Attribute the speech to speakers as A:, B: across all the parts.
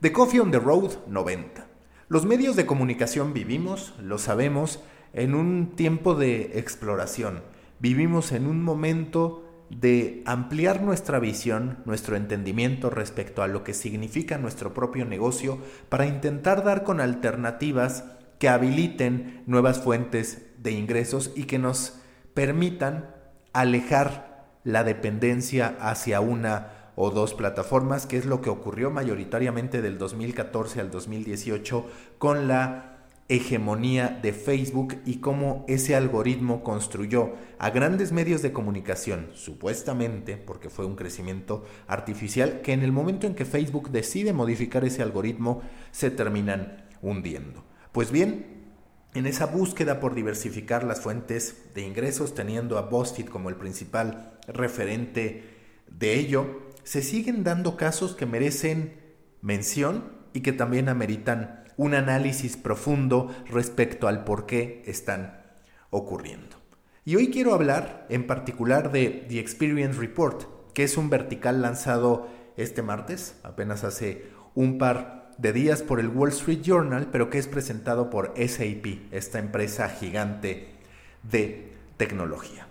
A: The Coffee on the Road 90. Los medios de comunicación vivimos, lo sabemos, en un tiempo de exploración. Vivimos en un momento de ampliar nuestra visión, nuestro entendimiento respecto a lo que significa nuestro propio negocio para intentar dar con alternativas que habiliten nuevas fuentes de ingresos y que nos permitan alejar la dependencia hacia una o dos plataformas, que es lo que ocurrió mayoritariamente del 2014 al 2018 con la hegemonía de Facebook y cómo ese algoritmo construyó a grandes medios de comunicación, supuestamente, porque fue un crecimiento artificial, que en el momento en que Facebook decide modificar ese algoritmo, se terminan hundiendo. Pues bien, en esa búsqueda por diversificar las fuentes de ingresos, teniendo a BuzzFeed como el principal referente de ello, se siguen dando casos que merecen mención y que también ameritan un análisis profundo respecto al por qué están ocurriendo. Y hoy quiero hablar en particular de The Experience Report, que es un vertical lanzado este martes, apenas hace un par de días por el Wall Street Journal, pero que es presentado por SAP, esta empresa gigante de tecnología.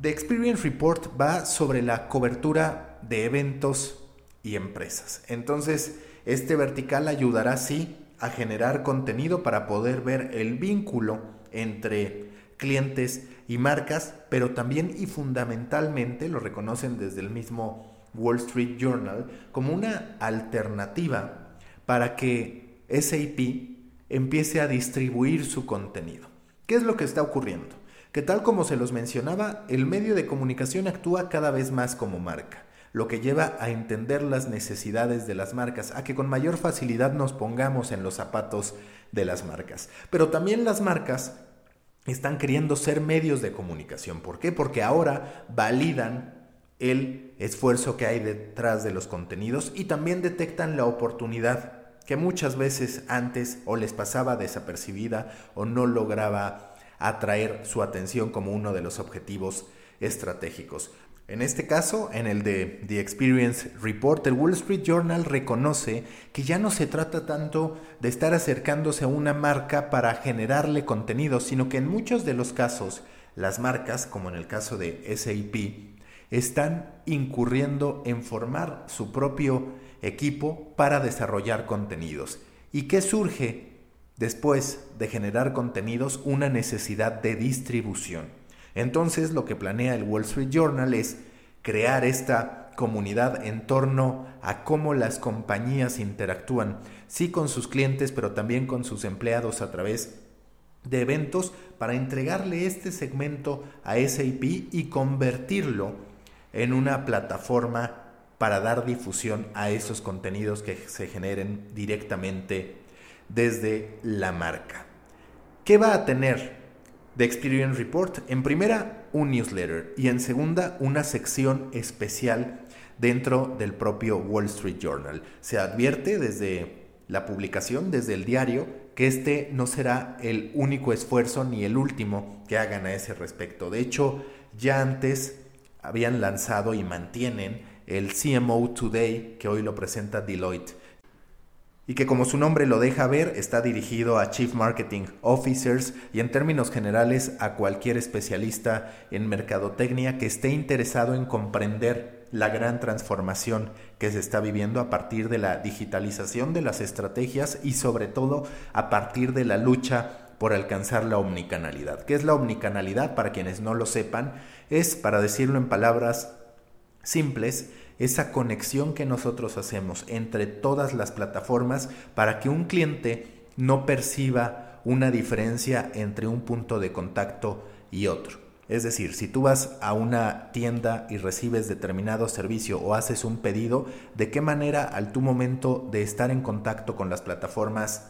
A: The Experience Report va sobre la cobertura de eventos y empresas. Entonces, este vertical ayudará, sí, a generar contenido para poder ver el vínculo entre clientes y marcas, pero también y fundamentalmente lo reconocen desde el mismo Wall Street Journal como una alternativa para que SAP empiece a distribuir su contenido. ¿Qué es lo que está ocurriendo? Que tal como se los mencionaba, el medio de comunicación actúa cada vez más como marca lo que lleva a entender las necesidades de las marcas, a que con mayor facilidad nos pongamos en los zapatos de las marcas. Pero también las marcas están queriendo ser medios de comunicación. ¿Por qué? Porque ahora validan el esfuerzo que hay detrás de los contenidos y también detectan la oportunidad que muchas veces antes o les pasaba desapercibida o no lograba atraer su atención como uno de los objetivos estratégicos. En este caso, en el de The Experience Report, el Wall Street Journal reconoce que ya no se trata tanto de estar acercándose a una marca para generarle contenido, sino que en muchos de los casos las marcas, como en el caso de SAP, están incurriendo en formar su propio equipo para desarrollar contenidos. ¿Y qué surge después de generar contenidos? Una necesidad de distribución. Entonces lo que planea el Wall Street Journal es crear esta comunidad en torno a cómo las compañías interactúan, sí con sus clientes, pero también con sus empleados a través de eventos para entregarle este segmento a SAP y convertirlo en una plataforma para dar difusión a esos contenidos que se generen directamente desde la marca. ¿Qué va a tener The Experience Report. En primera, un newsletter y en segunda, una sección especial dentro del propio Wall Street Journal. Se advierte desde la publicación, desde el diario, que este no será el único esfuerzo ni el último que hagan a ese respecto. De hecho, ya antes habían lanzado y mantienen el CMO Today, que hoy lo presenta Deloitte y que como su nombre lo deja ver está dirigido a Chief Marketing Officers y en términos generales a cualquier especialista en mercadotecnia que esté interesado en comprender la gran transformación que se está viviendo a partir de la digitalización de las estrategias y sobre todo a partir de la lucha por alcanzar la omnicanalidad. ¿Qué es la omnicanalidad? Para quienes no lo sepan, es, para decirlo en palabras simples, esa conexión que nosotros hacemos entre todas las plataformas para que un cliente no perciba una diferencia entre un punto de contacto y otro. Es decir, si tú vas a una tienda y recibes determinado servicio o haces un pedido, ¿de qué manera al tu momento de estar en contacto con las plataformas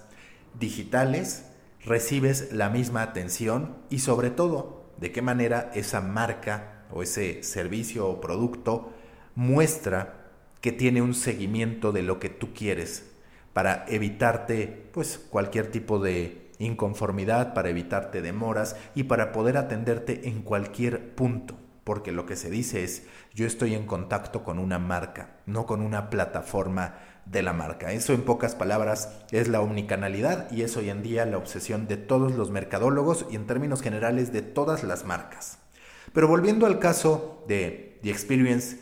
A: digitales recibes la misma atención y sobre todo, de qué manera esa marca o ese servicio o producto muestra que tiene un seguimiento de lo que tú quieres para evitarte pues cualquier tipo de inconformidad, para evitarte demoras y para poder atenderte en cualquier punto porque lo que se dice es yo estoy en contacto con una marca, no con una plataforma de la marca. Eso en pocas palabras es la omnicanalidad y es hoy en día la obsesión de todos los mercadólogos y en términos generales de todas las marcas. Pero volviendo al caso de The Experience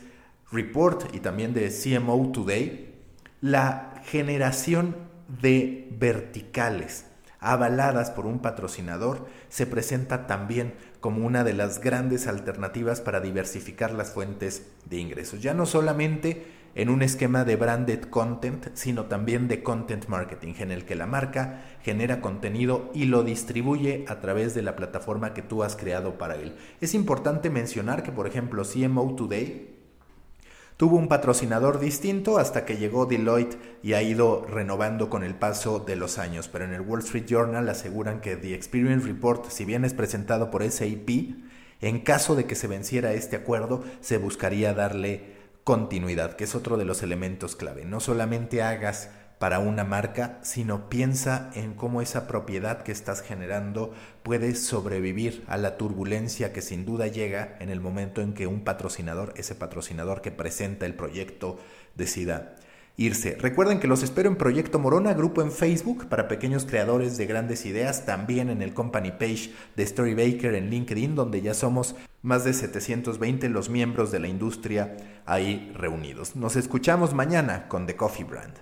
A: Report y también de CMO Today, la generación de verticales avaladas por un patrocinador se presenta también como una de las grandes alternativas para diversificar las fuentes de ingresos. Ya no solamente en un esquema de branded content, sino también de content marketing, en el que la marca genera contenido y lo distribuye a través de la plataforma que tú has creado para él. Es importante mencionar que, por ejemplo, CMO Today Tuvo un patrocinador distinto hasta que llegó Deloitte y ha ido renovando con el paso de los años, pero en el Wall Street Journal aseguran que The Experience Report, si bien es presentado por SAP, en caso de que se venciera este acuerdo, se buscaría darle continuidad, que es otro de los elementos clave. No solamente hagas para una marca, sino piensa en cómo esa propiedad que estás generando puede sobrevivir a la turbulencia que sin duda llega en el momento en que un patrocinador, ese patrocinador que presenta el proyecto, decida irse. Recuerden que los espero en Proyecto Morona, grupo en Facebook para pequeños creadores de grandes ideas, también en el company page de Storybaker en LinkedIn, donde ya somos más de 720 los miembros de la industria ahí reunidos. Nos escuchamos mañana con The Coffee Brand.